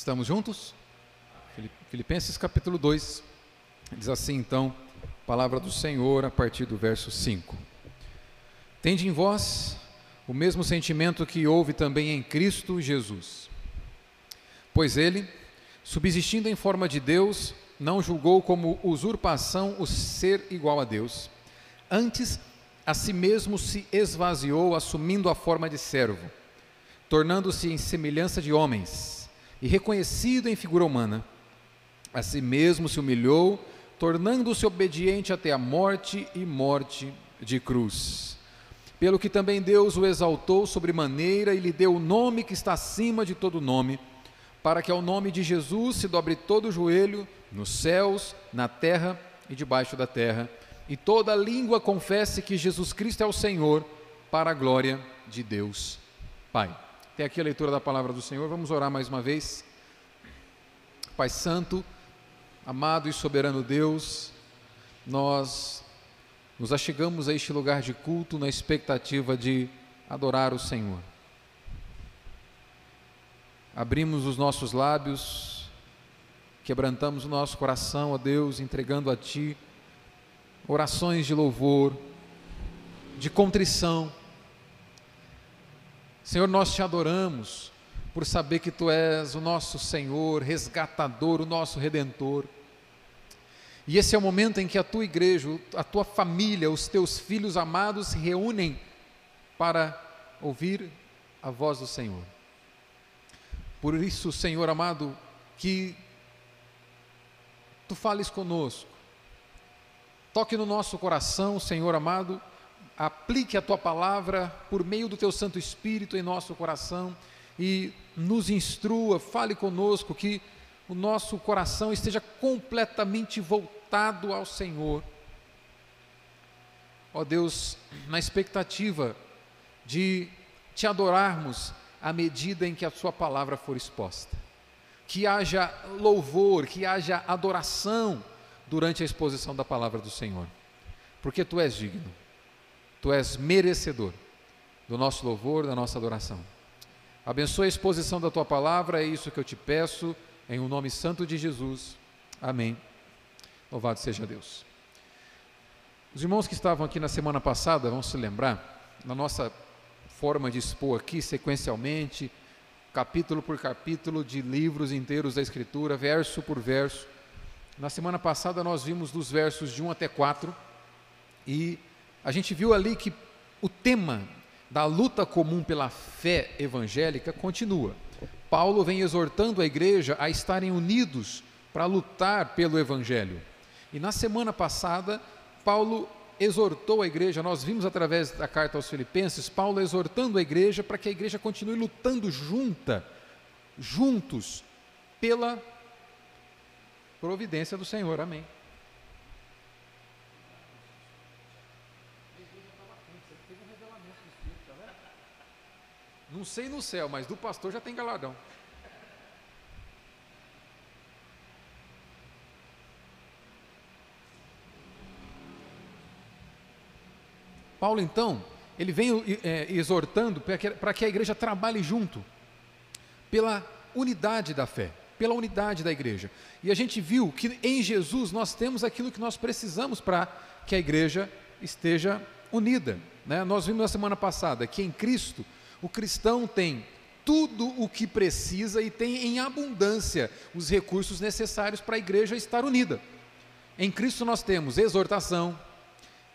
Estamos juntos? Filipenses capítulo 2, diz assim então, palavra do Senhor a partir do verso 5. Tende em vós o mesmo sentimento que houve também em Cristo Jesus. Pois ele, subsistindo em forma de Deus, não julgou como usurpação o ser igual a Deus. Antes, a si mesmo se esvaziou, assumindo a forma de servo, tornando-se em semelhança de homens e reconhecido em figura humana, a si mesmo se humilhou, tornando-se obediente até a morte e morte de cruz. Pelo que também Deus o exaltou sobremaneira e lhe deu o nome que está acima de todo nome, para que ao nome de Jesus se dobre todo o joelho, nos céus, na terra e debaixo da terra, e toda língua confesse que Jesus Cristo é o Senhor, para a glória de Deus Pai. Até aqui a leitura da palavra do Senhor. Vamos orar mais uma vez. Pai Santo, amado e soberano Deus, nós nos achegamos a este lugar de culto na expectativa de adorar o Senhor. Abrimos os nossos lábios, quebrantamos o nosso coração a Deus, entregando a Ti orações de louvor, de contrição, Senhor, nós te adoramos por saber que tu és o nosso Senhor, resgatador, o nosso redentor. E esse é o momento em que a tua igreja, a tua família, os teus filhos amados se reúnem para ouvir a voz do Senhor. Por isso, Senhor amado, que tu fales conosco, toque no nosso coração, Senhor amado, aplique a tua palavra por meio do teu Santo Espírito em nosso coração e nos instrua, fale conosco que o nosso coração esteja completamente voltado ao Senhor. Ó Deus, na expectativa de te adorarmos à medida em que a Sua palavra for exposta. Que haja louvor, que haja adoração durante a exposição da palavra do Senhor, porque Tu és digno. Tu és merecedor do nosso louvor, da nossa adoração. Abençoe a exposição da tua palavra, é isso que eu te peço, em o um nome santo de Jesus. Amém. Louvado seja Deus. Os irmãos que estavam aqui na semana passada vão se lembrar, na nossa forma de expor aqui sequencialmente, capítulo por capítulo de livros inteiros da Escritura, verso por verso. Na semana passada nós vimos dos versos de 1 até 4 e a gente viu ali que o tema da luta comum pela fé evangélica continua. Paulo vem exortando a igreja a estarem unidos para lutar pelo evangelho. E na semana passada, Paulo exortou a igreja, nós vimos através da carta aos Filipenses, Paulo exortando a igreja para que a igreja continue lutando junta, juntos, pela providência do Senhor. Amém. Não sei no céu, mas do pastor já tem galardão. Paulo, então, ele vem é, exortando para que, que a igreja trabalhe junto, pela unidade da fé, pela unidade da igreja. E a gente viu que em Jesus nós temos aquilo que nós precisamos para que a igreja esteja unida. Né? Nós vimos na semana passada que em Cristo o cristão tem tudo o que precisa e tem em abundância os recursos necessários para a igreja estar unida. Em Cristo nós temos exortação,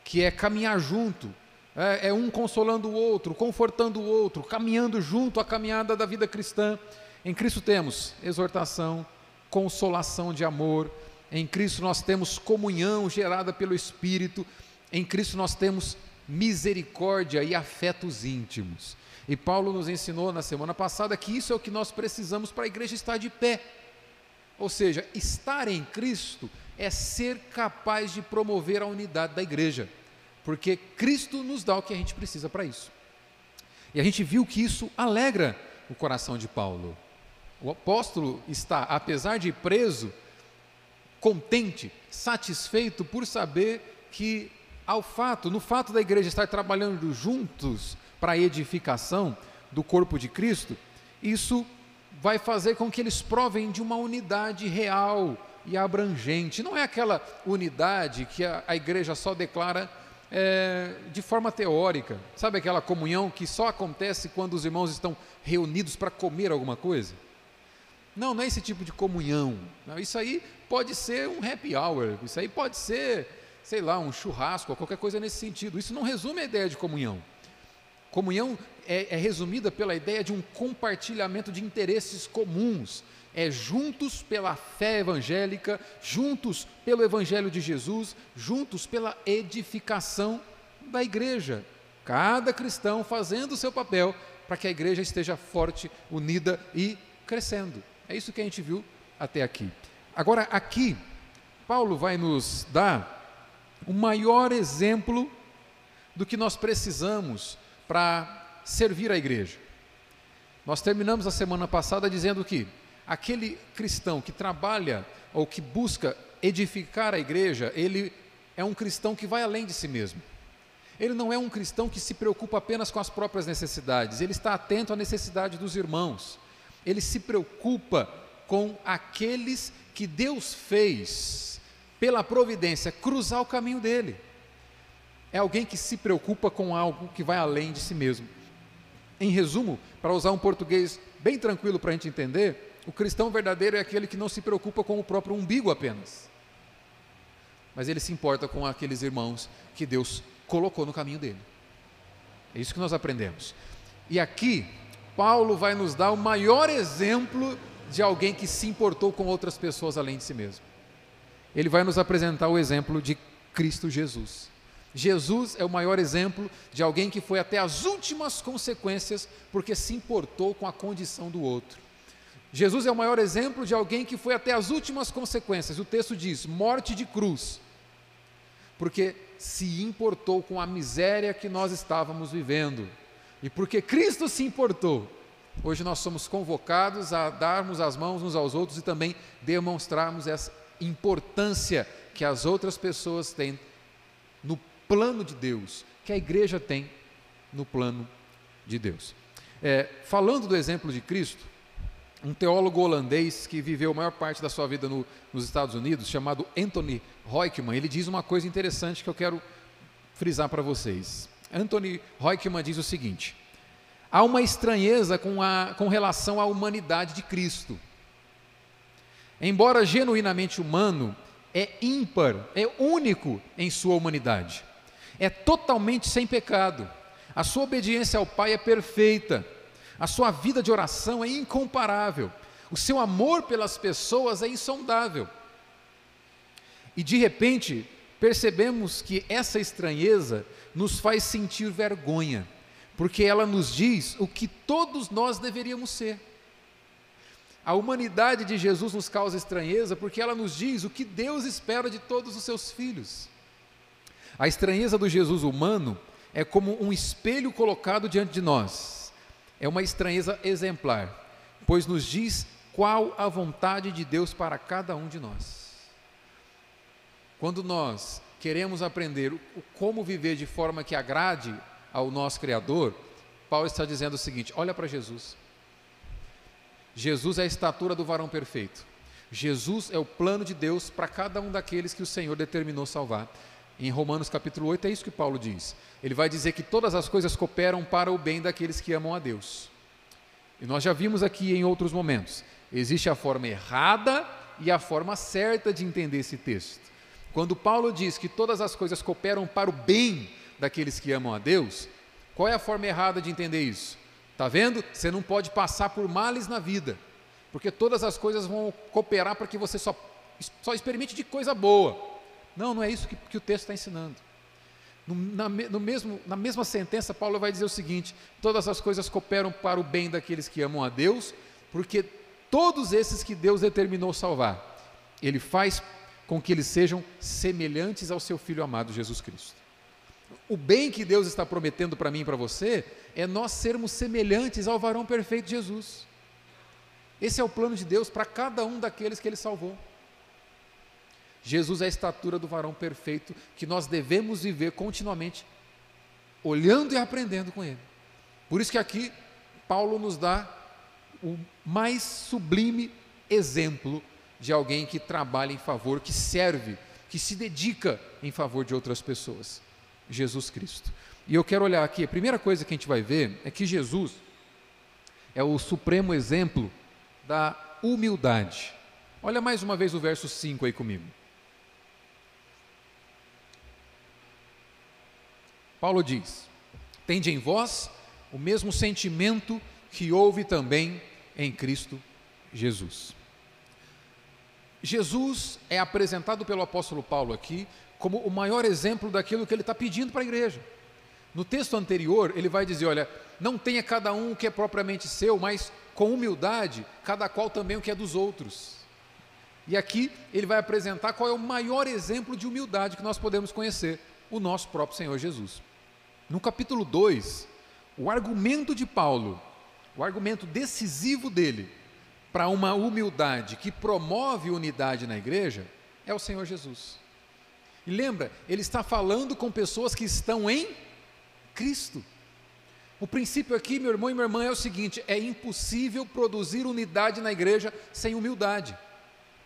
que é caminhar junto, é, é, um consolando o outro, confortando o outro, caminhando junto a caminhada da vida cristã. Em Cristo temos exortação, consolação de amor. Em Cristo nós temos comunhão gerada pelo Espírito. Em Cristo nós temos misericórdia e afetos íntimos. E Paulo nos ensinou na semana passada que isso é o que nós precisamos para a igreja estar de pé. Ou seja, estar em Cristo é ser capaz de promover a unidade da igreja, porque Cristo nos dá o que a gente precisa para isso. E a gente viu que isso alegra o coração de Paulo. O apóstolo está, apesar de preso, contente, satisfeito por saber que ao fato, no fato da igreja estar trabalhando juntos para edificação do corpo de Cristo, isso vai fazer com que eles provem de uma unidade real e abrangente. Não é aquela unidade que a, a igreja só declara é, de forma teórica. Sabe aquela comunhão que só acontece quando os irmãos estão reunidos para comer alguma coisa? Não, não é esse tipo de comunhão. Não, isso aí pode ser um happy hour, isso aí pode ser, sei lá, um churrasco, qualquer coisa nesse sentido. Isso não resume a ideia de comunhão. Comunhão é, é resumida pela ideia de um compartilhamento de interesses comuns. É juntos pela fé evangélica, juntos pelo Evangelho de Jesus, juntos pela edificação da igreja. Cada cristão fazendo o seu papel para que a igreja esteja forte, unida e crescendo. É isso que a gente viu até aqui. Agora, aqui, Paulo vai nos dar o maior exemplo do que nós precisamos para servir a igreja. Nós terminamos a semana passada dizendo que aquele cristão que trabalha ou que busca edificar a igreja, ele é um cristão que vai além de si mesmo. Ele não é um cristão que se preocupa apenas com as próprias necessidades, ele está atento à necessidade dos irmãos. Ele se preocupa com aqueles que Deus fez, pela providência, cruzar o caminho dele. É alguém que se preocupa com algo que vai além de si mesmo. Em resumo, para usar um português bem tranquilo para a gente entender, o cristão verdadeiro é aquele que não se preocupa com o próprio umbigo apenas, mas ele se importa com aqueles irmãos que Deus colocou no caminho dele. É isso que nós aprendemos. E aqui, Paulo vai nos dar o maior exemplo de alguém que se importou com outras pessoas além de si mesmo. Ele vai nos apresentar o exemplo de Cristo Jesus. Jesus é o maior exemplo de alguém que foi até as últimas consequências porque se importou com a condição do outro. Jesus é o maior exemplo de alguém que foi até as últimas consequências. O texto diz: morte de cruz, porque se importou com a miséria que nós estávamos vivendo. E porque Cristo se importou, hoje nós somos convocados a darmos as mãos uns aos outros e também demonstrarmos essa importância que as outras pessoas têm no plano de Deus, que a igreja tem no plano de Deus. É, falando do exemplo de Cristo, um teólogo holandês que viveu a maior parte da sua vida no, nos Estados Unidos, chamado Anthony Roykman, ele diz uma coisa interessante que eu quero frisar para vocês. Anthony Roykman diz o seguinte: há uma estranheza com, a, com relação à humanidade de Cristo. Embora genuinamente humano, é ímpar, é único em sua humanidade. É totalmente sem pecado. A sua obediência ao Pai é perfeita. A sua vida de oração é incomparável. O seu amor pelas pessoas é insondável. E de repente, percebemos que essa estranheza nos faz sentir vergonha, porque ela nos diz o que todos nós deveríamos ser. A humanidade de Jesus nos causa estranheza porque ela nos diz o que Deus espera de todos os seus filhos. A estranheza do Jesus humano é como um espelho colocado diante de nós. É uma estranheza exemplar, pois nos diz qual a vontade de Deus para cada um de nós. Quando nós queremos aprender o, como viver de forma que agrade ao nosso Criador, Paulo está dizendo o seguinte: olha para Jesus. Jesus é a estatura do varão perfeito. Jesus é o plano de Deus para cada um daqueles que o Senhor determinou salvar. Em Romanos capítulo 8 é isso que Paulo diz. Ele vai dizer que todas as coisas cooperam para o bem daqueles que amam a Deus. E nós já vimos aqui em outros momentos. Existe a forma errada e a forma certa de entender esse texto. Quando Paulo diz que todas as coisas cooperam para o bem daqueles que amam a Deus, qual é a forma errada de entender isso? Está vendo? Você não pode passar por males na vida, porque todas as coisas vão cooperar para que você só, só experimente de coisa boa. Não, não é isso que, que o texto está ensinando. No, na, no mesmo, na mesma sentença, Paulo vai dizer o seguinte: todas as coisas cooperam para o bem daqueles que amam a Deus, porque todos esses que Deus determinou salvar, Ele faz com que eles sejam semelhantes ao seu Filho amado Jesus Cristo. O bem que Deus está prometendo para mim e para você é nós sermos semelhantes ao varão perfeito Jesus. Esse é o plano de Deus para cada um daqueles que Ele salvou. Jesus é a estatura do varão perfeito que nós devemos viver continuamente, olhando e aprendendo com Ele. Por isso que aqui Paulo nos dá o mais sublime exemplo de alguém que trabalha em favor, que serve, que se dedica em favor de outras pessoas. Jesus Cristo. E eu quero olhar aqui, a primeira coisa que a gente vai ver é que Jesus é o supremo exemplo da humildade. Olha mais uma vez o verso 5 aí comigo. Paulo diz: Tende em vós o mesmo sentimento que houve também em Cristo Jesus. Jesus é apresentado pelo apóstolo Paulo aqui como o maior exemplo daquilo que ele está pedindo para a igreja. No texto anterior, ele vai dizer: olha, não tenha cada um o que é propriamente seu, mas com humildade, cada qual também o que é dos outros. E aqui ele vai apresentar qual é o maior exemplo de humildade que nós podemos conhecer: o nosso próprio Senhor Jesus. No capítulo 2, o argumento de Paulo, o argumento decisivo dele para uma humildade que promove unidade na igreja é o Senhor Jesus. E lembra, ele está falando com pessoas que estão em Cristo. O princípio aqui, meu irmão e minha irmã, é o seguinte: é impossível produzir unidade na igreja sem humildade.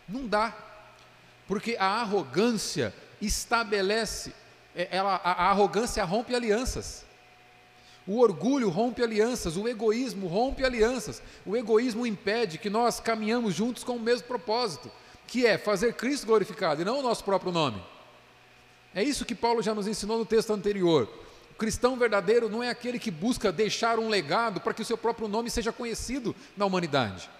Não dá. Porque a arrogância estabelece, ela, a, a arrogância rompe alianças. O orgulho rompe alianças, o egoísmo rompe alianças. O egoísmo impede que nós caminhamos juntos com o mesmo propósito, que é fazer Cristo glorificado e não o nosso próprio nome. É isso que Paulo já nos ensinou no texto anterior. O cristão verdadeiro não é aquele que busca deixar um legado para que o seu próprio nome seja conhecido na humanidade.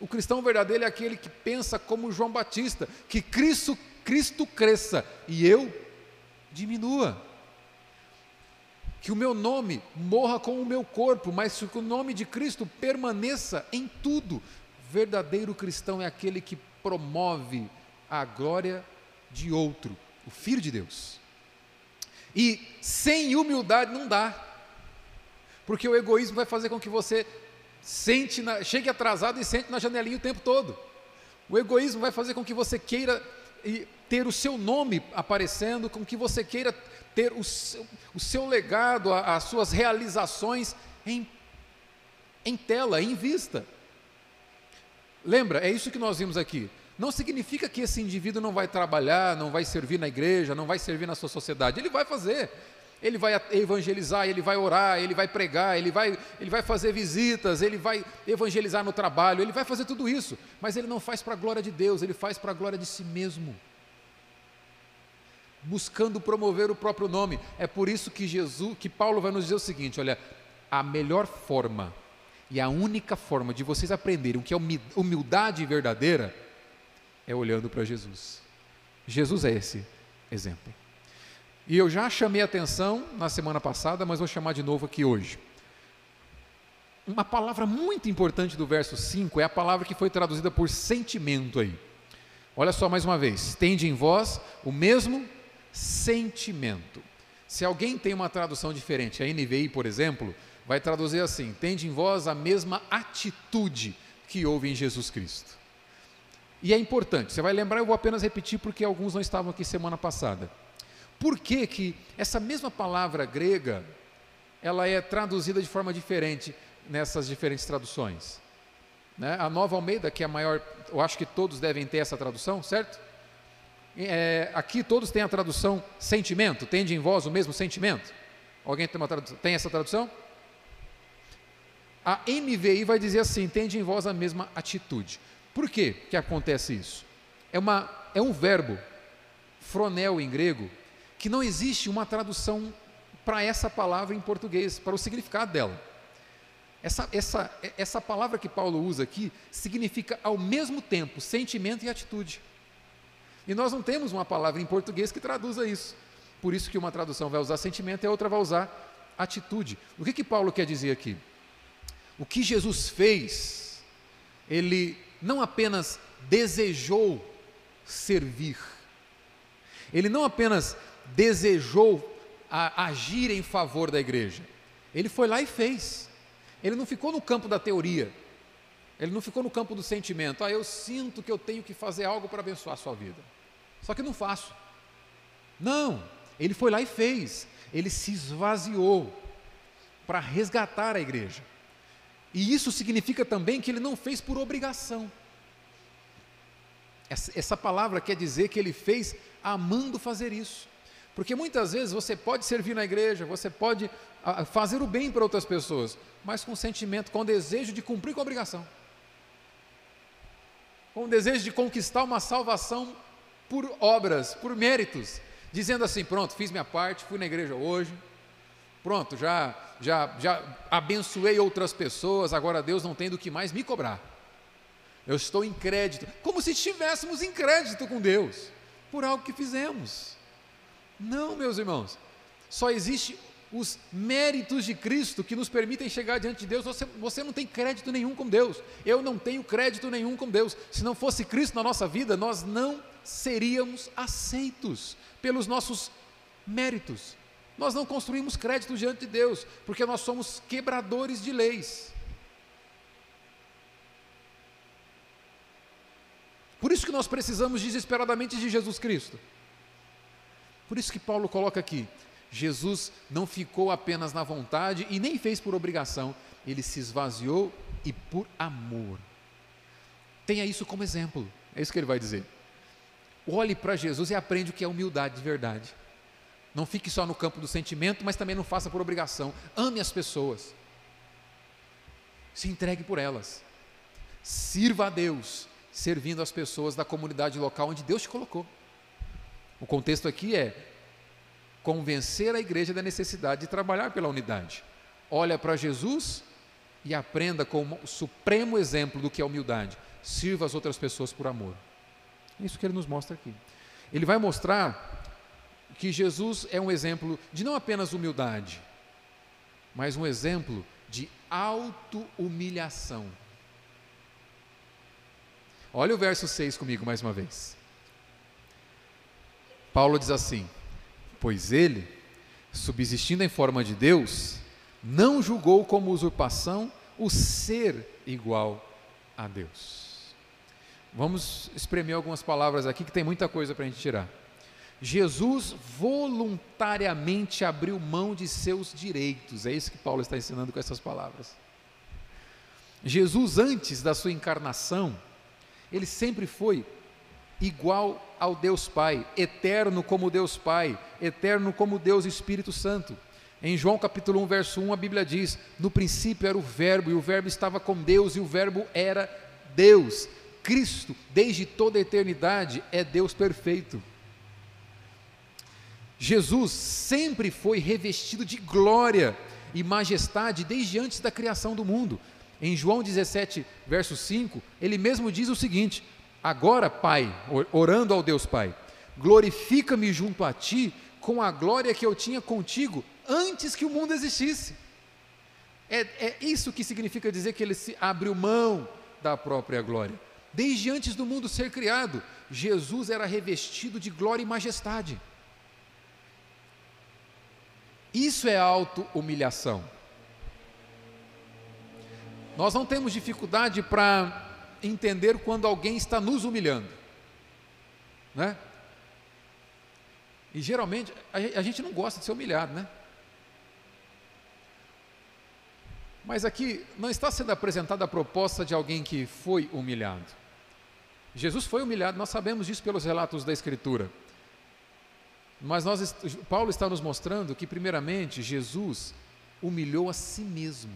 O cristão verdadeiro é aquele que pensa como João Batista, que Cristo, Cristo cresça e eu diminua que o meu nome morra com o meu corpo, mas que o nome de Cristo permaneça em tudo. Verdadeiro cristão é aquele que promove a glória de outro, o Filho de Deus. E sem humildade não dá, porque o egoísmo vai fazer com que você sente na, chegue atrasado e sente na janelinha o tempo todo. O egoísmo vai fazer com que você queira ter o seu nome aparecendo, com que você queira ter o seu, o seu legado, as suas realizações em, em tela, em vista. Lembra, é isso que nós vimos aqui. Não significa que esse indivíduo não vai trabalhar, não vai servir na igreja, não vai servir na sua sociedade. Ele vai fazer. Ele vai evangelizar, ele vai orar, ele vai pregar, ele vai, ele vai fazer visitas, ele vai evangelizar no trabalho, ele vai fazer tudo isso, mas ele não faz para a glória de Deus, ele faz para a glória de si mesmo buscando promover o próprio nome. É por isso que Jesus, que Paulo vai nos dizer o seguinte: olha, a melhor forma e a única forma de vocês aprenderem o que é humildade verdadeira é olhando para Jesus. Jesus é esse exemplo. E eu já chamei atenção na semana passada, mas vou chamar de novo aqui hoje. Uma palavra muito importante do verso 5 é a palavra que foi traduzida por sentimento aí. Olha só mais uma vez: tende em vós o mesmo sentimento. Se alguém tem uma tradução diferente, a NVI, por exemplo, vai traduzir assim: tende em vós a mesma atitude que houve em Jesus Cristo. E é importante, você vai lembrar, eu vou apenas repetir porque alguns não estavam aqui semana passada. Por que, que essa mesma palavra grega ela é traduzida de forma diferente nessas diferentes traduções? Né? A Nova Almeida, que é a maior, eu acho que todos devem ter essa tradução, certo? É, aqui todos têm a tradução sentimento, tende em vós o mesmo sentimento. Alguém tem, tradução, tem essa tradução? A NVI vai dizer assim: tende em vós a mesma atitude. Por que, que acontece isso? É, uma, é um verbo, fronel em grego, que não existe uma tradução para essa palavra em português, para o significado dela. Essa, essa, essa palavra que Paulo usa aqui significa ao mesmo tempo sentimento e atitude. E nós não temos uma palavra em português que traduza isso. Por isso que uma tradução vai usar sentimento e a outra vai usar atitude. O que que Paulo quer dizer aqui? O que Jesus fez, ele não apenas desejou servir, ele não apenas desejou agir em favor da igreja, ele foi lá e fez. Ele não ficou no campo da teoria, ele não ficou no campo do sentimento. Ah, eu sinto que eu tenho que fazer algo para abençoar a sua vida. Só que não faço. Não, ele foi lá e fez. Ele se esvaziou para resgatar a igreja. E isso significa também que ele não fez por obrigação. Essa, essa palavra quer dizer que ele fez amando fazer isso. Porque muitas vezes você pode servir na igreja, você pode a, fazer o bem para outras pessoas, mas com sentimento, com desejo de cumprir com a obrigação. Com o desejo de conquistar uma salvação por obras, por méritos, dizendo assim: pronto, fiz minha parte, fui na igreja hoje, pronto, já, já, já abençoei outras pessoas, agora Deus não tem do que mais me cobrar. Eu estou em crédito, como se estivéssemos em crédito com Deus, por algo que fizemos. Não, meus irmãos, só existe os méritos de Cristo que nos permitem chegar diante de Deus. Você, você não tem crédito nenhum com Deus, eu não tenho crédito nenhum com Deus. Se não fosse Cristo na nossa vida, nós não seríamos aceitos pelos nossos méritos. Nós não construímos crédito diante de Deus, porque nós somos quebradores de leis. Por isso que nós precisamos desesperadamente de Jesus Cristo. Por isso que Paulo coloca aqui: Jesus não ficou apenas na vontade e nem fez por obrigação, ele se esvaziou e por amor. Tenha isso como exemplo, é isso que ele vai dizer. Olhe para Jesus e aprende o que é humildade de verdade. Não fique só no campo do sentimento, mas também não faça por obrigação. Ame as pessoas. Se entregue por elas. Sirva a Deus servindo as pessoas da comunidade local onde Deus te colocou. O contexto aqui é convencer a igreja da necessidade de trabalhar pela unidade. Olha para Jesus e aprenda com o supremo exemplo do que é humildade. Sirva as outras pessoas por amor. É isso que ele nos mostra aqui. Ele vai mostrar que Jesus é um exemplo de não apenas humildade, mas um exemplo de auto-humilhação. Olha o verso 6 comigo mais uma vez. Paulo diz assim: Pois ele, subsistindo em forma de Deus, não julgou como usurpação o ser igual a Deus. Vamos espremer algumas palavras aqui que tem muita coisa para a gente tirar. Jesus voluntariamente abriu mão de seus direitos, é isso que Paulo está ensinando com essas palavras. Jesus, antes da sua encarnação, ele sempre foi igual ao Deus Pai, eterno como Deus Pai, eterno como Deus Espírito Santo. Em João capítulo 1, verso 1, a Bíblia diz: No princípio era o Verbo, e o Verbo estava com Deus, e o Verbo era Deus. Cristo, desde toda a eternidade, é Deus perfeito. Jesus sempre foi revestido de glória e majestade desde antes da criação do mundo. Em João 17, verso 5, ele mesmo diz o seguinte: Agora, Pai, orando ao Deus Pai, glorifica-me junto a ti com a glória que eu tinha contigo antes que o mundo existisse. É, é isso que significa dizer que ele se abriu mão da própria glória. Desde antes do mundo ser criado, Jesus era revestido de glória e majestade. Isso é auto-humilhação. Nós não temos dificuldade para entender quando alguém está nos humilhando, né? E geralmente a gente não gosta de ser humilhado, né? Mas aqui não está sendo apresentada a proposta de alguém que foi humilhado. Jesus foi humilhado, nós sabemos disso pelos relatos da Escritura. Mas nós, Paulo está nos mostrando que, primeiramente, Jesus humilhou a si mesmo.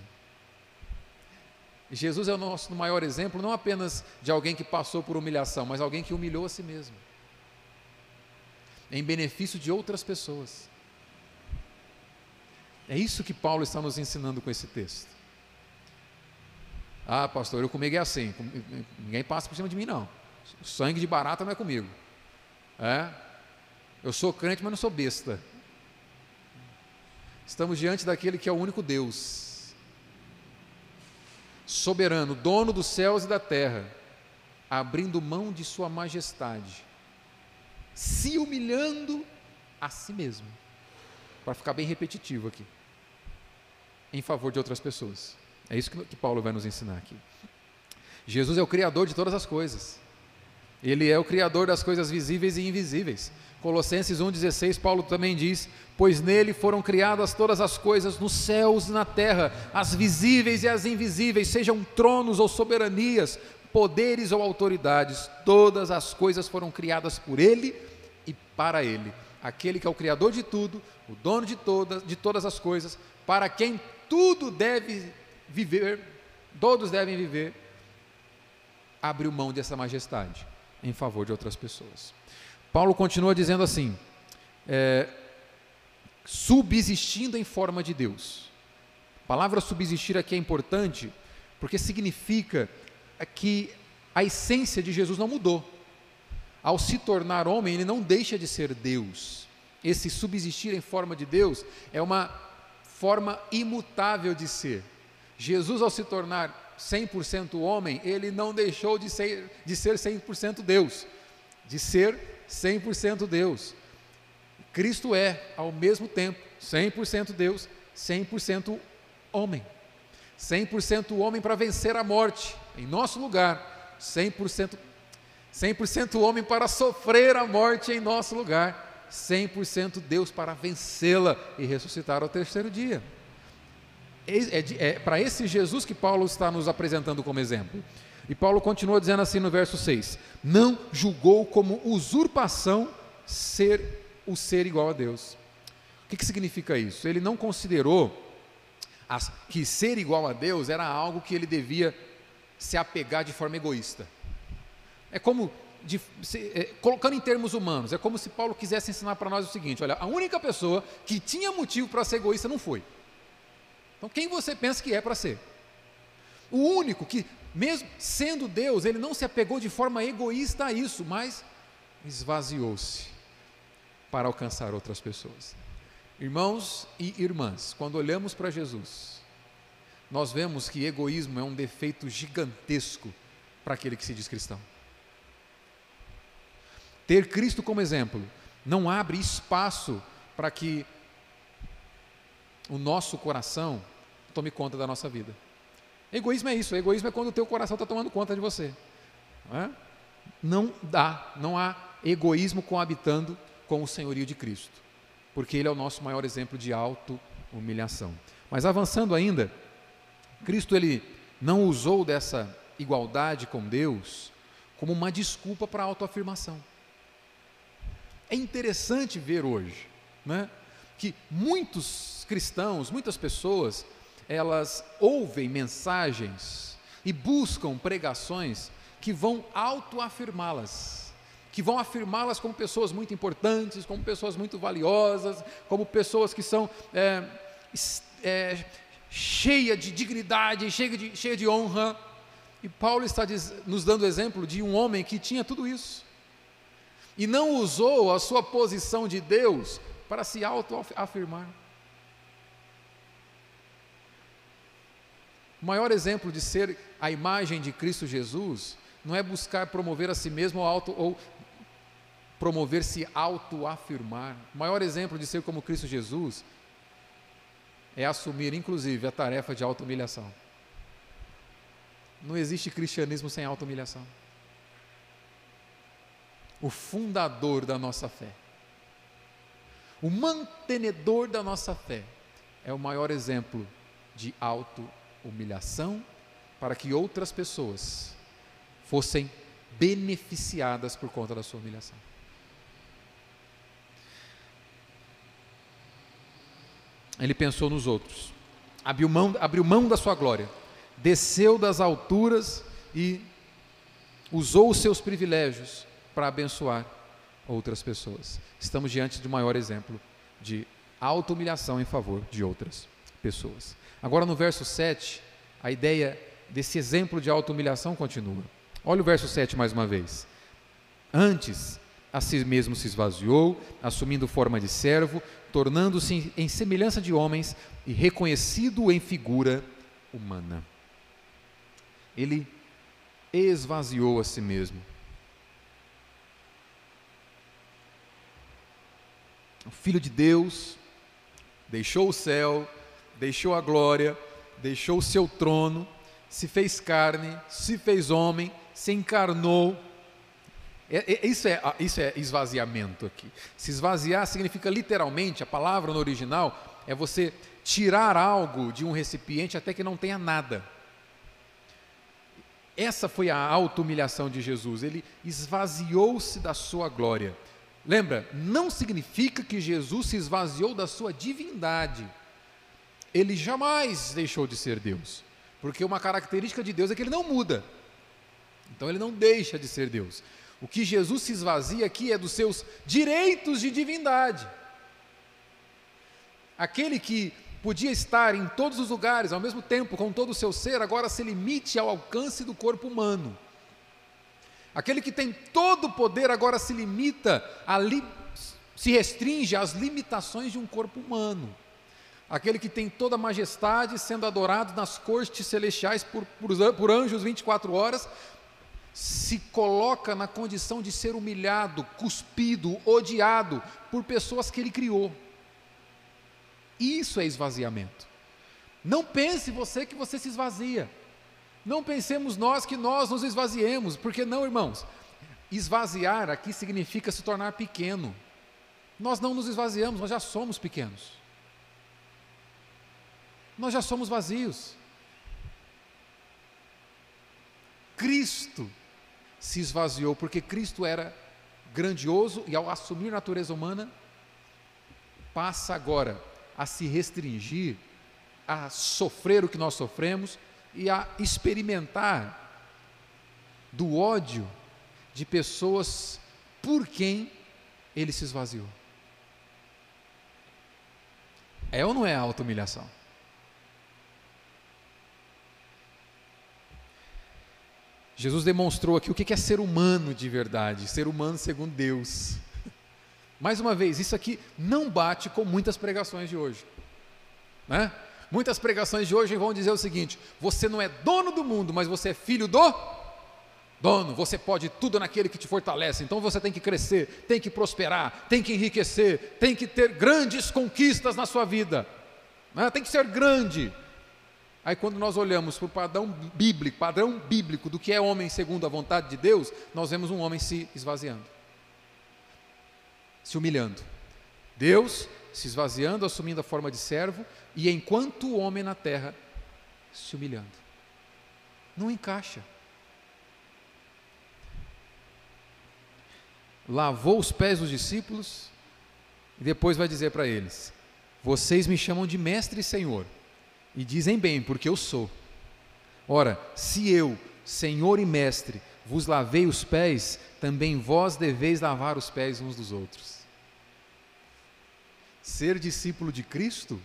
Jesus é o nosso maior exemplo, não apenas de alguém que passou por humilhação, mas alguém que humilhou a si mesmo, em benefício de outras pessoas. É isso que Paulo está nos ensinando com esse texto. Ah, pastor, eu comigo é assim, ninguém passa por cima de mim, não. Sangue de barata não é comigo. É? Eu sou crente, mas não sou besta. Estamos diante daquele que é o único Deus soberano, dono dos céus e da terra, abrindo mão de sua majestade, se humilhando a si mesmo, para ficar bem repetitivo aqui, em favor de outras pessoas. É isso que Paulo vai nos ensinar aqui. Jesus é o Criador de todas as coisas. Ele é o Criador das coisas visíveis e invisíveis. Colossenses 1,16, Paulo também diz: Pois nele foram criadas todas as coisas nos céus e na terra, as visíveis e as invisíveis, sejam tronos ou soberanias, poderes ou autoridades, todas as coisas foram criadas por ele e para ele. Aquele que é o Criador de tudo, o dono de todas, de todas as coisas, para quem tudo deve viver, todos devem viver, abriu mão dessa majestade em favor de outras pessoas. Paulo continua dizendo assim: é, subsistindo em forma de Deus. A palavra subsistir aqui é importante porque significa que a essência de Jesus não mudou. Ao se tornar homem, ele não deixa de ser Deus. Esse subsistir em forma de Deus é uma forma imutável de ser. Jesus, ao se tornar 100% homem, ele não deixou de ser, de ser 100% Deus, de ser 100% Deus. Cristo é, ao mesmo tempo, 100% Deus, 100% homem. 100% homem para vencer a morte em nosso lugar, 100% 100% homem para sofrer a morte em nosso lugar, 100% Deus para vencê-la e ressuscitar ao terceiro dia. É, é, é para esse Jesus que Paulo está nos apresentando como exemplo. E Paulo continua dizendo assim no verso 6: Não julgou como usurpação ser o ser igual a Deus. O que, que significa isso? Ele não considerou as, que ser igual a Deus era algo que ele devia se apegar de forma egoísta. É como, de, se, é, colocando em termos humanos, é como se Paulo quisesse ensinar para nós o seguinte: olha, a única pessoa que tinha motivo para ser egoísta não foi. Então, quem você pensa que é para ser? O único que, mesmo sendo Deus, ele não se apegou de forma egoísta a isso, mas esvaziou-se para alcançar outras pessoas. Irmãos e irmãs, quando olhamos para Jesus, nós vemos que egoísmo é um defeito gigantesco para aquele que se diz cristão. Ter Cristo como exemplo não abre espaço para que o nosso coração tome conta da nossa vida. Egoísmo é isso, egoísmo é quando o teu coração está tomando conta de você. Não, é? não dá, não há egoísmo coabitando com o senhorio de Cristo, porque Ele é o nosso maior exemplo de auto-humilhação. Mas avançando ainda, Cristo ele não usou dessa igualdade com Deus como uma desculpa para a autoafirmação. É interessante ver hoje, né, que muitos cristãos, muitas pessoas, elas ouvem mensagens e buscam pregações que vão autoafirmá-las, que vão afirmá-las como pessoas muito importantes, como pessoas muito valiosas, como pessoas que são é, é, cheia de dignidade, cheia de, cheia de honra. E Paulo está diz, nos dando exemplo de um homem que tinha tudo isso e não usou a sua posição de Deus para se autoafirmar. O maior exemplo de ser a imagem de Cristo Jesus não é buscar promover a si mesmo ou, auto, ou promover se autoafirmar. O maior exemplo de ser como Cristo Jesus é assumir, inclusive, a tarefa de auto-humilhação. Não existe cristianismo sem auto-humilhação. O fundador da nossa fé, o mantenedor da nossa fé, é o maior exemplo de auto-humilhação para que outras pessoas fossem beneficiadas por conta da sua humilhação. ele pensou nos outros, abriu mão, abriu mão da sua glória, desceu das alturas e usou os seus privilégios para abençoar outras pessoas. Estamos diante do maior exemplo de auto-humilhação em favor de outras pessoas. Agora no verso 7, a ideia desse exemplo de auto-humilhação continua. Olha o verso 7 mais uma vez. Antes, a si mesmo se esvaziou, assumindo forma de servo, tornando-se em semelhança de homens e reconhecido em figura humana. Ele esvaziou a si mesmo. O Filho de Deus deixou o céu, deixou a glória, deixou o seu trono, se fez carne, se fez homem, se encarnou É, é, isso, é, isso é esvaziamento aqui. Se esvaziar significa literalmente, a palavra no original é você tirar algo de um recipiente até que não tenha nada. Essa foi a auto-humilhação de Jesus. Ele esvaziou-se da sua glória. Lembra, não significa que Jesus se esvaziou da sua divindade. Ele jamais deixou de ser Deus. Porque uma característica de Deus é que ele não muda. Então ele não deixa de ser Deus. O que Jesus se esvazia aqui é dos seus direitos de divindade. Aquele que podia estar em todos os lugares ao mesmo tempo com todo o seu ser, agora se limite ao alcance do corpo humano. Aquele que tem todo o poder agora se limita li se restringe às limitações de um corpo humano. Aquele que tem toda a majestade sendo adorado nas cortes celestiais por, por, por anjos 24 horas, se coloca na condição de ser humilhado, cuspido, odiado por pessoas que ele criou. Isso é esvaziamento. Não pense você que você se esvazia. Não pensemos nós que nós nos esvaziemos, porque não, irmãos. Esvaziar aqui significa se tornar pequeno. Nós não nos esvaziamos, nós já somos pequenos. Nós já somos vazios. Cristo se esvaziou, porque Cristo era grandioso e, ao assumir natureza humana, passa agora a se restringir, a sofrer o que nós sofremos e a experimentar do ódio de pessoas por quem ele se esvaziou. É ou não é auto-humilhação? Jesus demonstrou aqui o que é ser humano de verdade, ser humano segundo Deus. Mais uma vez, isso aqui não bate com muitas pregações de hoje. Né? Muitas pregações de hoje vão dizer o seguinte: você não é dono do mundo, mas você é filho do dono. Você pode tudo naquele que te fortalece. Então você tem que crescer, tem que prosperar, tem que enriquecer, tem que ter grandes conquistas na sua vida. Né? Tem que ser grande. Aí quando nós olhamos para o padrão bíblico, padrão bíblico do que é homem segundo a vontade de Deus, nós vemos um homem se esvaziando, se humilhando. Deus se esvaziando, assumindo a forma de servo, e enquanto o homem na terra se humilhando. Não encaixa. Lavou os pés dos discípulos e depois vai dizer para eles: Vocês me chamam de mestre e senhor e dizem bem, porque eu sou. Ora, se eu, Senhor e Mestre, vos lavei os pés, também vós deveis lavar os pés uns dos outros. Ser discípulo de Cristo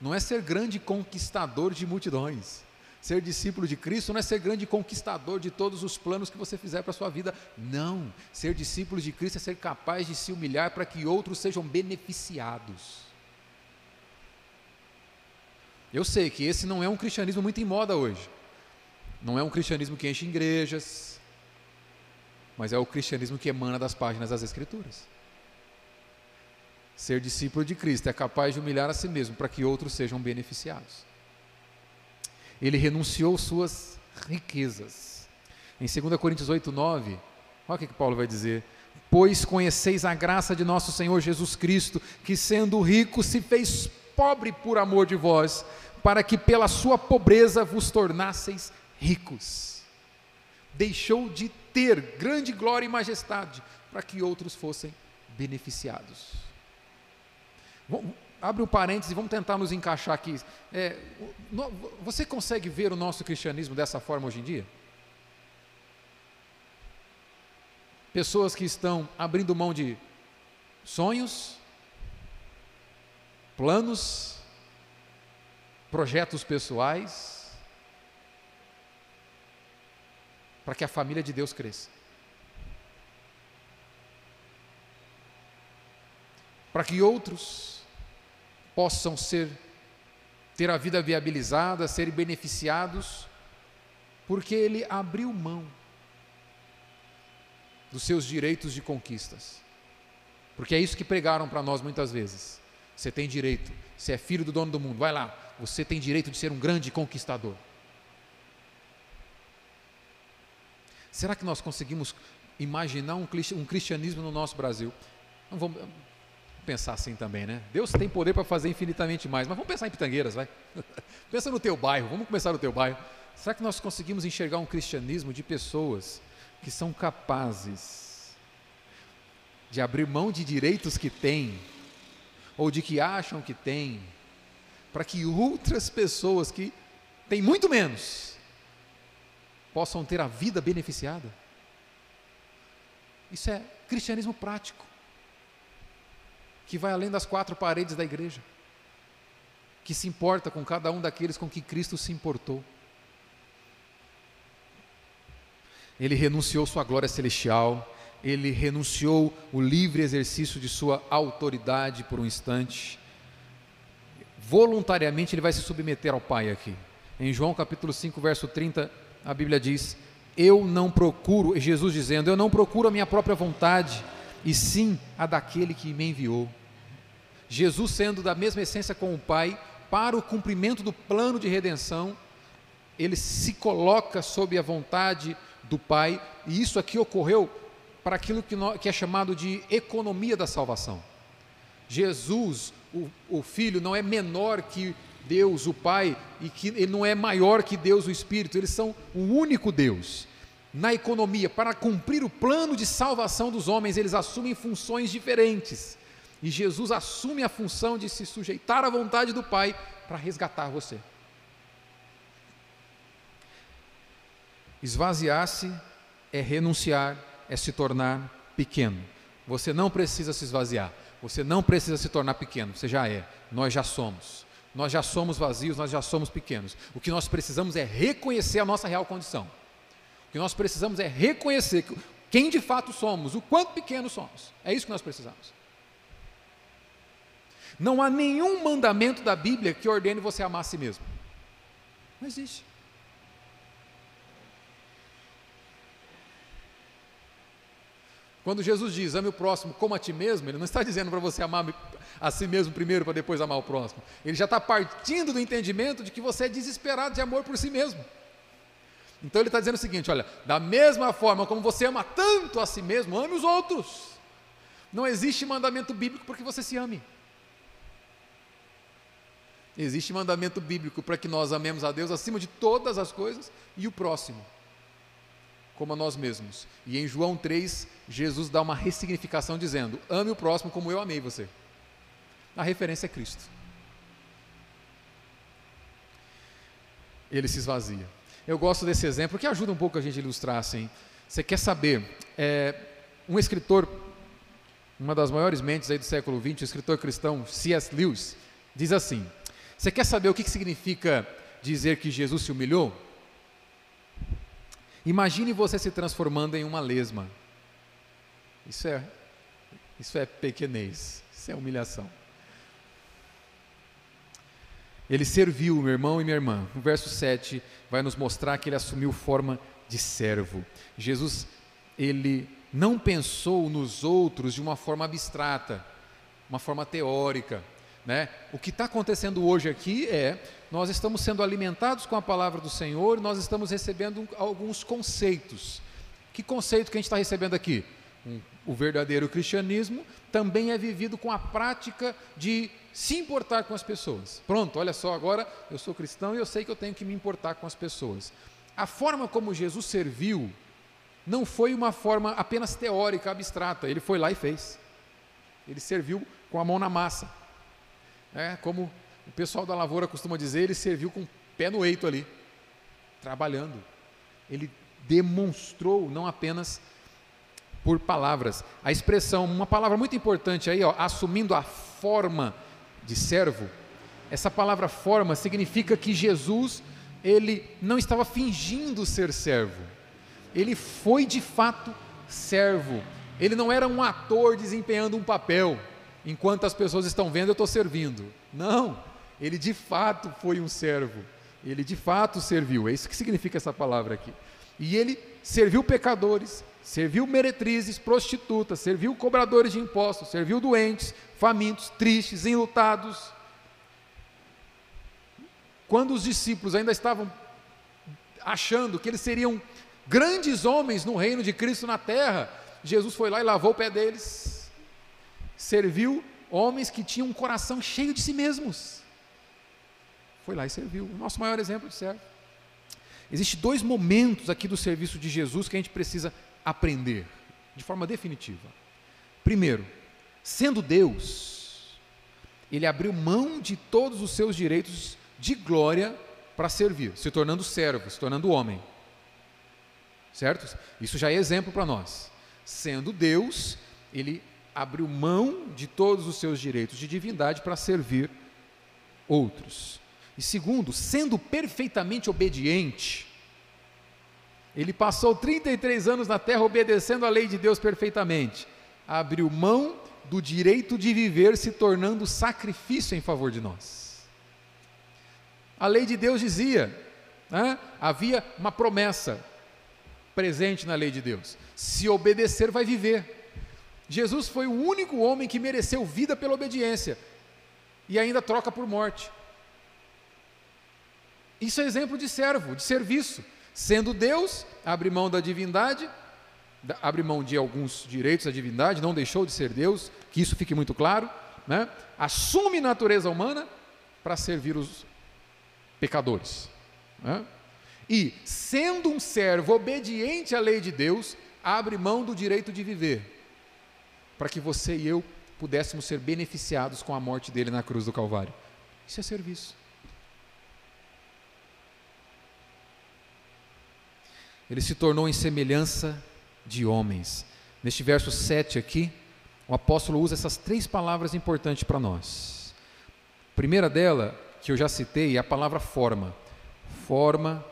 não é ser grande conquistador de multidões. Ser discípulo de Cristo não é ser grande conquistador de todos os planos que você fizer para a sua vida. Não. Ser discípulo de Cristo é ser capaz de se humilhar para que outros sejam beneficiados. Eu sei que esse não é um cristianismo muito em moda hoje. Não é um cristianismo que enche igrejas, mas é o cristianismo que emana das páginas das Escrituras. Ser discípulo de Cristo é capaz de humilhar a si mesmo para que outros sejam beneficiados. Ele renunciou suas riquezas. Em 2 Coríntios 8, 9, olha o que Paulo vai dizer. Pois conheceis a graça de nosso Senhor Jesus Cristo, que sendo rico se fez pobre por amor de vós, para que pela sua pobreza vos tornasseis ricos. Deixou de ter grande glória e majestade para que outros fossem beneficiados. Vamos, abre um parênteses e vamos tentar nos encaixar aqui. É, você consegue ver o nosso cristianismo dessa forma hoje em dia? Pessoas que estão abrindo mão de sonhos, planos, projetos pessoais, para que a família de Deus cresça. Para que outros possam ser ter a vida viabilizada, serem beneficiados, porque ele abriu mão dos seus direitos de conquistas. Porque é isso que pregaram para nós muitas vezes. Você tem direito, você é filho do dono do mundo, vai lá, você tem direito de ser um grande conquistador. Será que nós conseguimos imaginar um cristianismo no nosso Brasil. Não vamos pensar assim também, né? Deus tem poder para fazer infinitamente mais, mas vamos pensar em Pitangueiras, vai. Pensa no teu bairro, vamos começar no teu bairro. Será que nós conseguimos enxergar um cristianismo de pessoas que são capazes de abrir mão de direitos que têm, ou de que acham que têm, para que outras pessoas que têm muito menos possam ter a vida beneficiada? Isso é cristianismo prático, que vai além das quatro paredes da igreja, que se importa com cada um daqueles com que Cristo se importou. Ele renunciou sua glória celestial, ele renunciou o livre exercício de sua autoridade por um instante. Voluntariamente ele vai se submeter ao Pai aqui. Em João capítulo 5, verso 30, a Bíblia diz: Eu não procuro, Jesus dizendo, eu não procuro a minha própria vontade, e sim a daquele que me enviou. Jesus, sendo da mesma essência com o Pai, para o cumprimento do plano de redenção, ele se coloca sob a vontade do Pai, e isso aqui ocorreu para aquilo que, nós, que é chamado de economia da salvação. Jesus, o, o Filho, não é menor que Deus, o Pai, e que ele não é maior que Deus, o Espírito, eles são o único Deus. Na economia, para cumprir o plano de salvação dos homens, eles assumem funções diferentes. E Jesus assume a função de se sujeitar à vontade do Pai para resgatar você. Esvaziar-se é renunciar, é se tornar pequeno. Você não precisa se esvaziar, você não precisa se tornar pequeno, você já é, nós já somos. Nós já somos vazios, nós já somos pequenos. O que nós precisamos é reconhecer a nossa real condição. O que nós precisamos é reconhecer quem de fato somos, o quanto pequenos somos. É isso que nós precisamos. Não há nenhum mandamento da Bíblia que ordene você amar a si mesmo. Não existe. Quando Jesus diz ame o próximo como a ti mesmo, ele não está dizendo para você amar a si mesmo primeiro para depois amar o próximo. Ele já está partindo do entendimento de que você é desesperado de amor por si mesmo. Então ele está dizendo o seguinte: olha, da mesma forma como você ama tanto a si mesmo, ame os outros. Não existe mandamento bíblico para que você se ame. Existe mandamento bíblico para que nós amemos a Deus acima de todas as coisas e o próximo como a nós mesmos. E em João 3, Jesus dá uma ressignificação dizendo: ame o próximo como eu amei você. A referência é Cristo. Ele se esvazia. Eu gosto desse exemplo que ajuda um pouco a gente a ilustrar assim. Você quer saber? É, um escritor, uma das maiores mentes aí do século XX, o escritor cristão C.S. Lewis, diz assim: Você quer saber o que significa dizer que Jesus se humilhou? Imagine você se transformando em uma lesma. Isso é, isso é pequenez, isso é humilhação. Ele serviu, meu irmão e minha irmã. O verso 7 vai nos mostrar que ele assumiu forma de servo. Jesus, ele não pensou nos outros de uma forma abstrata, uma forma teórica. Né? O que está acontecendo hoje aqui é nós estamos sendo alimentados com a palavra do Senhor, nós estamos recebendo alguns conceitos. Que conceito que a gente está recebendo aqui? O verdadeiro cristianismo também é vivido com a prática de se importar com as pessoas. Pronto, olha só, agora eu sou cristão e eu sei que eu tenho que me importar com as pessoas. A forma como Jesus serviu não foi uma forma apenas teórica, abstrata, ele foi lá e fez. Ele serviu com a mão na massa. É, como o pessoal da lavoura costuma dizer, ele serviu com o pé no eito ali, trabalhando. Ele demonstrou, não apenas por palavras. A expressão, uma palavra muito importante aí, ó, assumindo a forma de servo. Essa palavra forma significa que Jesus, ele não estava fingindo ser servo. Ele foi de fato servo. Ele não era um ator desempenhando um papel enquanto as pessoas estão vendo, eu estou servindo. Não, ele de fato foi um servo. Ele de fato serviu. É isso que significa essa palavra aqui. E ele serviu pecadores, serviu meretrizes, prostitutas, serviu cobradores de impostos, serviu doentes, famintos, tristes, enlutados. Quando os discípulos ainda estavam achando que eles seriam grandes homens no reino de Cristo na terra. Jesus foi lá e lavou o pé deles, serviu homens que tinham um coração cheio de si mesmos. Foi lá e serviu. O nosso maior exemplo de servo. Existem dois momentos aqui do serviço de Jesus que a gente precisa aprender de forma definitiva. Primeiro, sendo Deus, ele abriu mão de todos os seus direitos de glória para servir, se tornando servo, se tornando homem. Certo? Isso já é exemplo para nós. Sendo Deus, ele abriu mão de todos os seus direitos de divindade para servir outros. E segundo, sendo perfeitamente obediente, ele passou 33 anos na terra obedecendo a lei de Deus perfeitamente. Abriu mão do direito de viver, se tornando sacrifício em favor de nós. A lei de Deus dizia, né, havia uma promessa presente na lei de Deus: se obedecer, vai viver. Jesus foi o único homem que mereceu vida pela obediência e ainda troca por morte. Isso é exemplo de servo, de serviço. Sendo Deus, abre mão da divindade, abre mão de alguns direitos da divindade, não deixou de ser Deus, que isso fique muito claro, né? assume natureza humana para servir os pecadores. Né? E, sendo um servo obediente à lei de Deus, abre mão do direito de viver, para que você e eu pudéssemos ser beneficiados com a morte dele na cruz do Calvário. Isso é serviço. ele se tornou em semelhança de homens. Neste verso 7 aqui, o apóstolo usa essas três palavras importantes para nós. A primeira dela, que eu já citei, é a palavra forma. Forma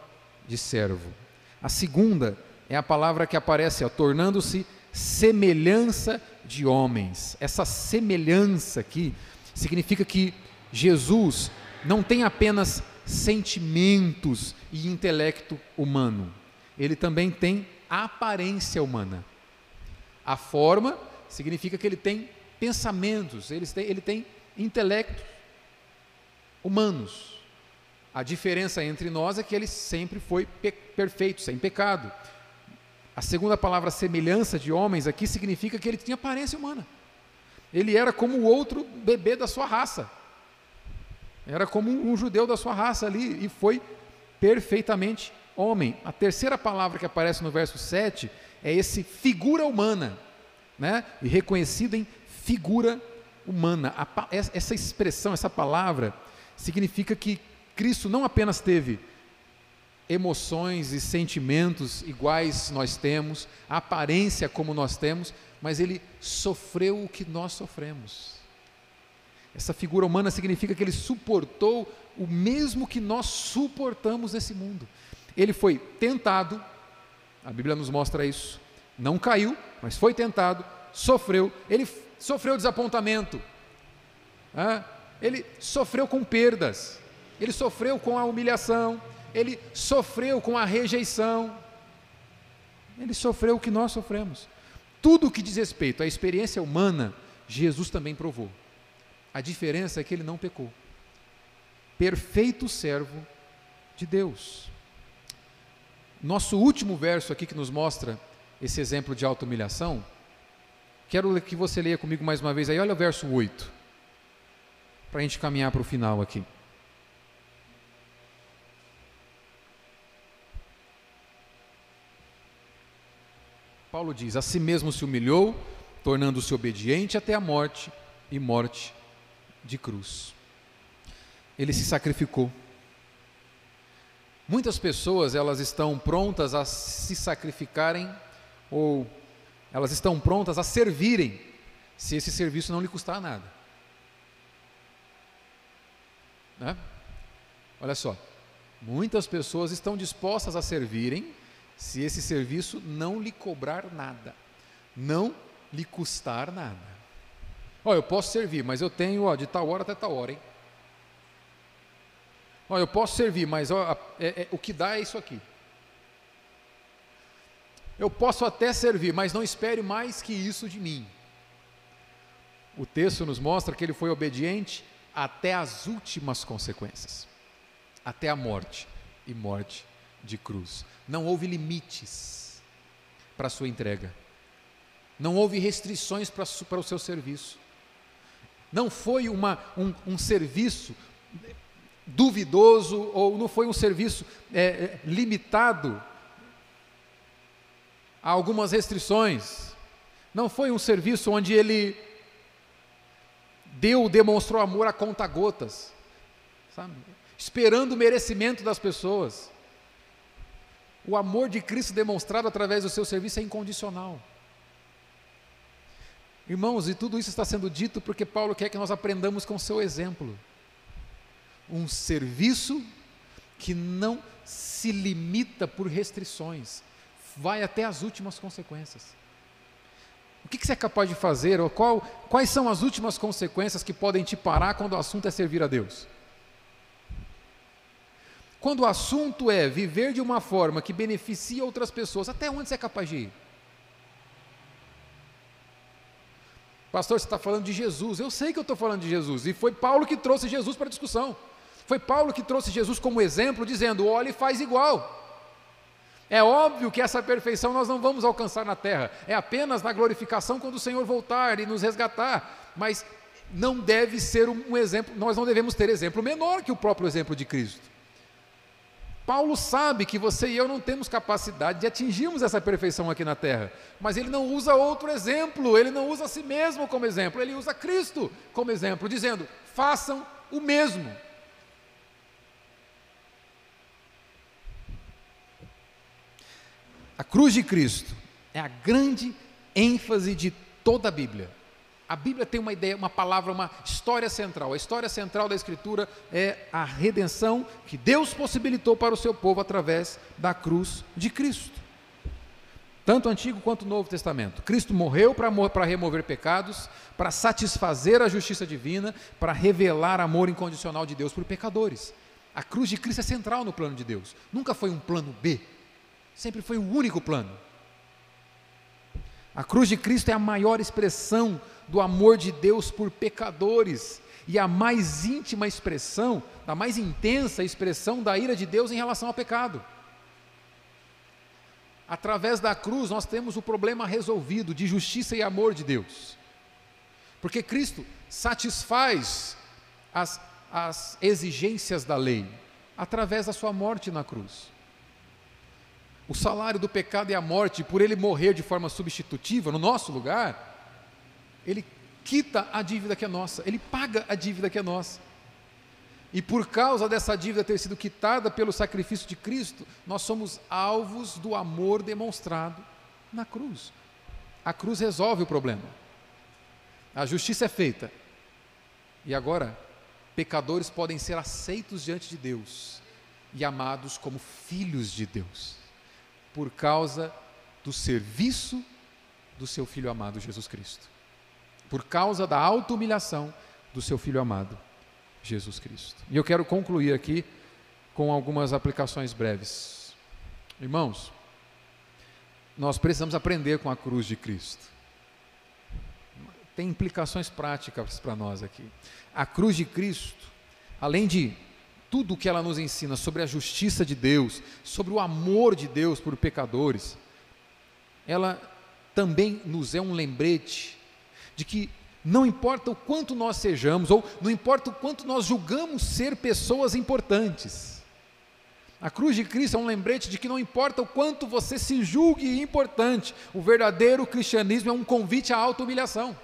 de servo. A segunda é a palavra que aparece, tornando-se semelhança de homens. Essa semelhança aqui significa que Jesus não tem apenas sentimentos e intelecto humano ele também tem aparência humana. A forma significa que ele tem pensamentos, ele tem, ele tem intelectos humanos. A diferença entre nós é que ele sempre foi perfeito, sem pecado. A segunda palavra, semelhança de homens, aqui significa que ele tinha aparência humana. Ele era como o outro bebê da sua raça. Era como um judeu da sua raça ali e foi perfeitamente homem. A terceira palavra que aparece no verso 7 é esse figura humana, né? E reconhecido em figura humana. Essa expressão, essa palavra, significa que Cristo não apenas teve emoções e sentimentos iguais nós temos, aparência como nós temos, mas ele sofreu o que nós sofremos. Essa figura humana significa que ele suportou o mesmo que nós suportamos nesse mundo. Ele foi tentado, a Bíblia nos mostra isso. Não caiu, mas foi tentado, sofreu. Ele sofreu desapontamento. ele sofreu com perdas. Ele sofreu com a humilhação. Ele sofreu com a rejeição. Ele sofreu o que nós sofremos. Tudo o que diz respeito à experiência humana, Jesus também provou. A diferença é que ele não pecou. Perfeito servo de Deus. Nosso último verso aqui que nos mostra esse exemplo de auto-humilhação, quero que você leia comigo mais uma vez aí, olha o verso 8, para a gente caminhar para o final aqui. Paulo diz: A si mesmo se humilhou, tornando-se obediente até a morte e morte de cruz. Ele se sacrificou. Muitas pessoas elas estão prontas a se sacrificarem ou elas estão prontas a servirem se esse serviço não lhe custar nada. Né? Olha só, muitas pessoas estão dispostas a servirem se esse serviço não lhe cobrar nada, não lhe custar nada. Ó, eu posso servir, mas eu tenho ó, de tal hora até tal hora, hein? Olha, eu posso servir, mas ó, é, é, o que dá é isso aqui. Eu posso até servir, mas não espere mais que isso de mim. O texto nos mostra que ele foi obediente até as últimas consequências até a morte e morte de cruz. Não houve limites para a sua entrega. Não houve restrições para, o seu serviço. Não foi uma, um, um serviço duvidoso ou não foi um serviço é, é limitado a algumas restrições. Não foi um serviço onde ele deu, demonstrou amor a conta gotas, sabe? Esperando o merecimento das pessoas. O amor de Cristo demonstrado através do seu serviço é incondicional. Irmãos, e tudo isso está sendo dito porque Paulo quer que nós aprendamos com o seu exemplo. Um serviço que não se limita por restrições, vai até as últimas consequências. O que, que você é capaz de fazer, ou qual, quais são as últimas consequências que podem te parar quando o assunto é servir a Deus? Quando o assunto é viver de uma forma que beneficia outras pessoas, até onde você é capaz de ir? Pastor, você está falando de Jesus. Eu sei que eu estou falando de Jesus. E foi Paulo que trouxe Jesus para a discussão. Foi Paulo que trouxe Jesus como exemplo, dizendo: olhe e faz igual. É óbvio que essa perfeição nós não vamos alcançar na terra, é apenas na glorificação quando o Senhor voltar e nos resgatar, mas não deve ser um exemplo, nós não devemos ter exemplo menor que o próprio exemplo de Cristo. Paulo sabe que você e eu não temos capacidade de atingirmos essa perfeição aqui na terra, mas ele não usa outro exemplo, ele não usa a si mesmo como exemplo, ele usa Cristo como exemplo, dizendo: façam o mesmo. A cruz de Cristo é a grande ênfase de toda a Bíblia. A Bíblia tem uma ideia, uma palavra, uma história central. A história central da Escritura é a redenção que Deus possibilitou para o seu povo através da cruz de Cristo. Tanto o Antigo quanto o Novo Testamento. Cristo morreu para remover pecados, para satisfazer a justiça divina, para revelar amor incondicional de Deus por pecadores. A cruz de Cristo é central no plano de Deus. Nunca foi um plano B, sempre foi o único plano. A cruz de Cristo é a maior expressão do amor de Deus por pecadores e a mais íntima expressão, a mais intensa expressão da ira de Deus em relação ao pecado. Através da cruz nós temos o problema resolvido de justiça e amor de Deus. Porque Cristo satisfaz as, as exigências da lei através da sua morte na cruz. O salário do pecado é a morte, por ele morrer de forma substitutiva no nosso lugar, ele quita a dívida que é nossa, ele paga a dívida que é nossa. E por causa dessa dívida ter sido quitada pelo sacrifício de Cristo, nós somos alvos do amor demonstrado na cruz. A cruz resolve o problema. A justiça é feita. E agora, pecadores podem ser aceitos diante de Deus e amados como filhos de Deus por causa do serviço do seu filho amado Jesus Cristo. Por causa da auto-humilhação do seu filho amado Jesus Cristo. E eu quero concluir aqui com algumas aplicações breves. Irmãos, nós precisamos aprender com a cruz de Cristo. Tem implicações práticas para nós aqui. A cruz de Cristo, além de tudo o que ela nos ensina sobre a justiça de Deus, sobre o amor de Deus por pecadores, ela também nos é um lembrete de que não importa o quanto nós sejamos, ou não importa o quanto nós julgamos ser pessoas importantes, a cruz de Cristo é um lembrete de que não importa o quanto você se julgue importante, o verdadeiro cristianismo é um convite à auto-humilhação.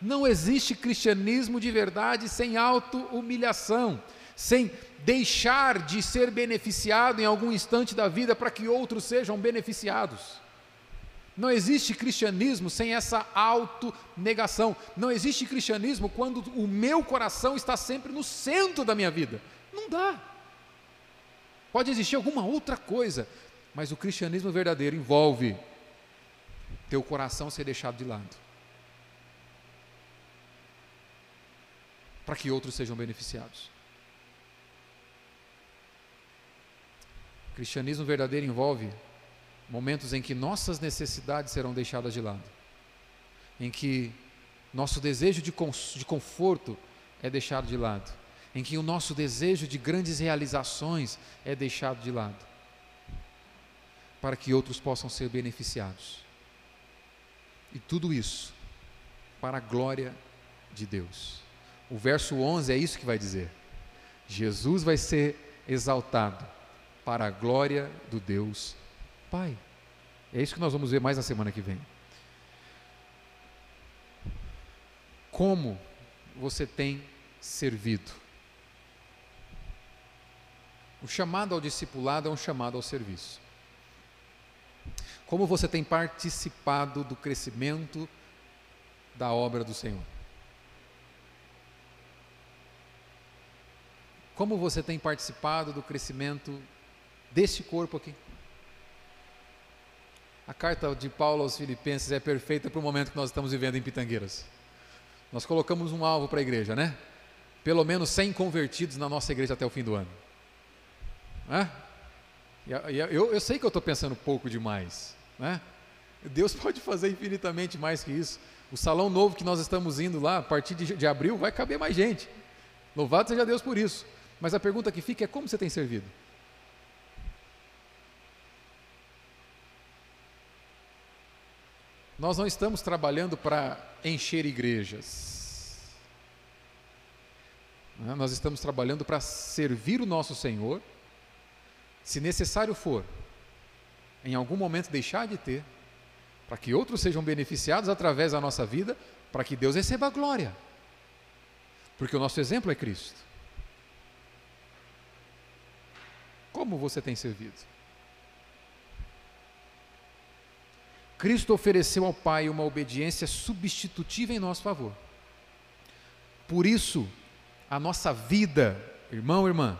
Não existe cristianismo de verdade sem auto-humilhação sem deixar de ser beneficiado em algum instante da vida para que outros sejam beneficiados. Não existe cristianismo sem essa autonegação. Não existe cristianismo quando o meu coração está sempre no centro da minha vida. Não dá. Pode existir alguma outra coisa, mas o cristianismo verdadeiro envolve teu coração ser deixado de lado. Para que outros sejam beneficiados. cristianismo verdadeiro envolve momentos em que nossas necessidades serão deixadas de lado, em que nosso desejo de, de conforto é deixado de lado, em que o nosso desejo de grandes realizações é deixado de lado, para que outros possam ser beneficiados. E tudo isso para a glória de Deus. O verso 11 é isso que vai dizer. Jesus vai ser exaltado para a glória do Deus Pai. É isso que nós vamos ver mais na semana que vem. Como você tem servido? O chamado ao discipulado é um chamado ao serviço. Como você tem participado do crescimento da obra do Senhor? Como você tem participado do crescimento deste corpo aqui? A carta de Paulo aos Filipenses é perfeita para o momento que nós estamos vivendo em Pitangueiras. Nós colocamos um alvo para a igreja, né? Pelo menos 100 convertidos na nossa igreja até o fim do ano. É? Eu, eu sei que eu estou pensando pouco demais, né? Deus pode fazer infinitamente mais que isso. O salão novo que nós estamos indo lá, a partir de, de abril, vai caber mais gente. Louvado seja Deus por isso. Mas a pergunta que fica é como você tem servido? Nós não estamos trabalhando para encher igrejas. Né? Nós estamos trabalhando para servir o nosso Senhor. Se necessário for, em algum momento deixar de ter, para que outros sejam beneficiados através da nossa vida, para que Deus receba a glória. Porque o nosso exemplo é Cristo. Como você tem servido? Cristo ofereceu ao Pai uma obediência substitutiva em nosso favor. Por isso, a nossa vida, irmão, irmã,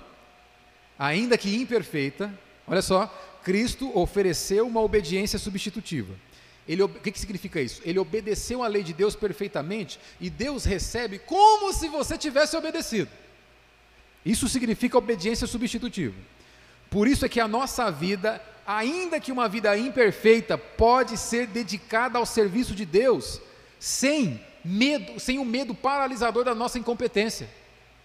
ainda que imperfeita, olha só, Cristo ofereceu uma obediência substitutiva. Ele, o que, que significa isso? Ele obedeceu a lei de Deus perfeitamente e Deus recebe como se você tivesse obedecido. Isso significa obediência substitutiva. Por isso é que a nossa vida, ainda que uma vida imperfeita, pode ser dedicada ao serviço de Deus, sem medo, sem o medo paralisador da nossa incompetência.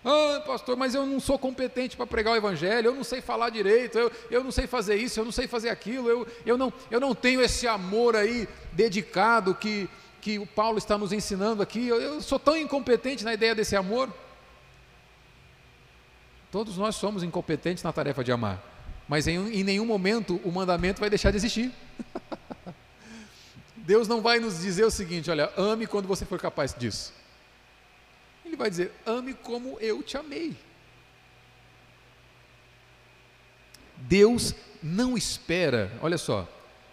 Ah, pastor, mas eu não sou competente para pregar o evangelho, eu não sei falar direito, eu, eu não sei fazer isso, eu não sei fazer aquilo, eu, eu, não, eu não tenho esse amor aí dedicado que, que o Paulo está nos ensinando aqui, eu, eu sou tão incompetente na ideia desse amor. Todos nós somos incompetentes na tarefa de amar mas em, em nenhum momento o mandamento vai deixar de existir. Deus não vai nos dizer o seguinte: olha, ame quando você for capaz disso. Ele vai dizer: ame como eu te amei. Deus não espera, olha só,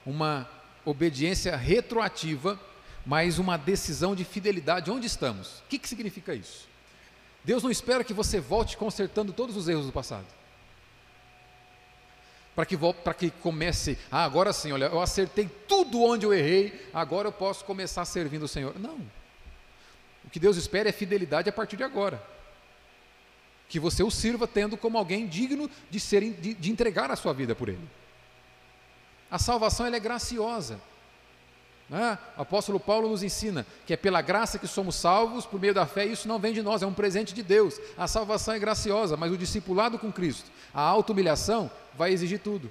uma obediência retroativa, mas uma decisão de fidelidade. Onde estamos? O que, que significa isso? Deus não espera que você volte consertando todos os erros do passado para que, para que comece, ah, agora sim, olha, eu acertei tudo onde eu errei, agora eu posso começar servindo o Senhor. Não. O que Deus espera é fidelidade a partir de agora. Que você o sirva tendo como alguém digno de, ser, de, de entregar a sua vida por Ele. A salvação ela é graciosa. Né? O apóstolo Paulo nos ensina que é pela graça que somos salvos, por meio da fé, isso não vem de nós, é um presente de Deus. A salvação é graciosa, mas o discipulado com Cristo, a auto-humilhação, vai exigir tudo.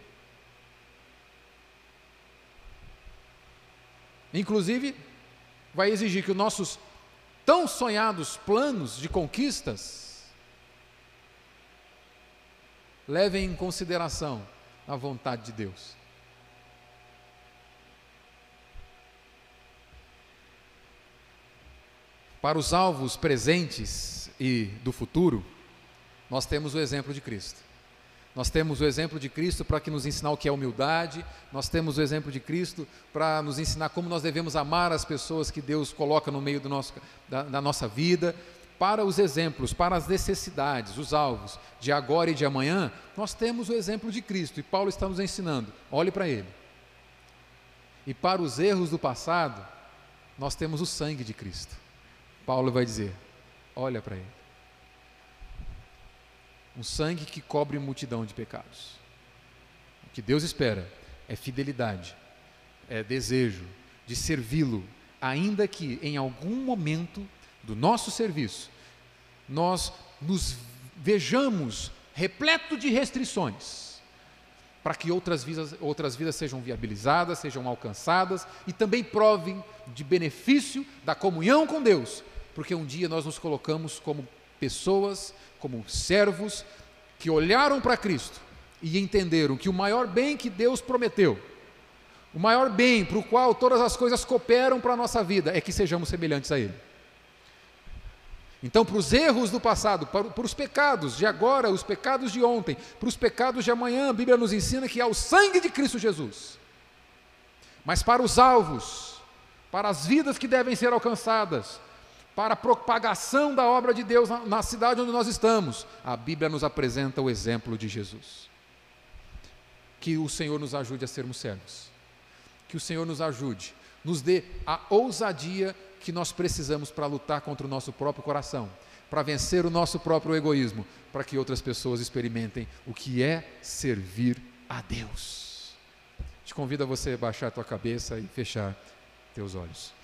Inclusive, vai exigir que os nossos tão sonhados planos de conquistas levem em consideração a vontade de Deus. Para os alvos presentes e do futuro, nós temos o exemplo de Cristo. Nós temos o exemplo de Cristo para que nos ensinar o que é humildade, nós temos o exemplo de Cristo para nos ensinar como nós devemos amar as pessoas que Deus coloca no meio nosso, da, da nossa vida. Para os exemplos, para as necessidades, os alvos de agora e de amanhã, nós temos o exemplo de Cristo e Paulo está nos ensinando, olhe para ele. E para os erros do passado, nós temos o sangue de Cristo. Paulo vai dizer: olha para ele. Um sangue que cobre multidão de pecados. O que Deus espera é fidelidade, é desejo de servi-lo, ainda que em algum momento do nosso serviço nós nos vejamos repleto de restrições, para que outras vidas, outras vidas sejam viabilizadas, sejam alcançadas e também provem de benefício da comunhão com Deus, porque um dia nós nos colocamos como pessoas, como servos que olharam para Cristo e entenderam que o maior bem que Deus prometeu, o maior bem para o qual todas as coisas cooperam para a nossa vida, é que sejamos semelhantes a Ele. Então, para os erros do passado, para, para, os pecados de agora, os pecados de ontem, para os pecados de amanhã, a Bíblia nos ensina que há o sangue de Cristo Jesus. Mas para os alvos, para as vidas que devem ser alcançadas, para a propagação da obra de Deus na, cidade onde nós estamos, a Bíblia nos apresenta o exemplo de Jesus. Que o Senhor nos ajude a sermos servos. Que o Senhor nos ajude, nos dê a ousadia que nós precisamos para lutar contra o nosso próprio coração, para vencer o nosso próprio egoísmo, para que outras pessoas experimentem o que é servir a Deus. Te convido a você baixar a tua cabeça e fechar teus olhos.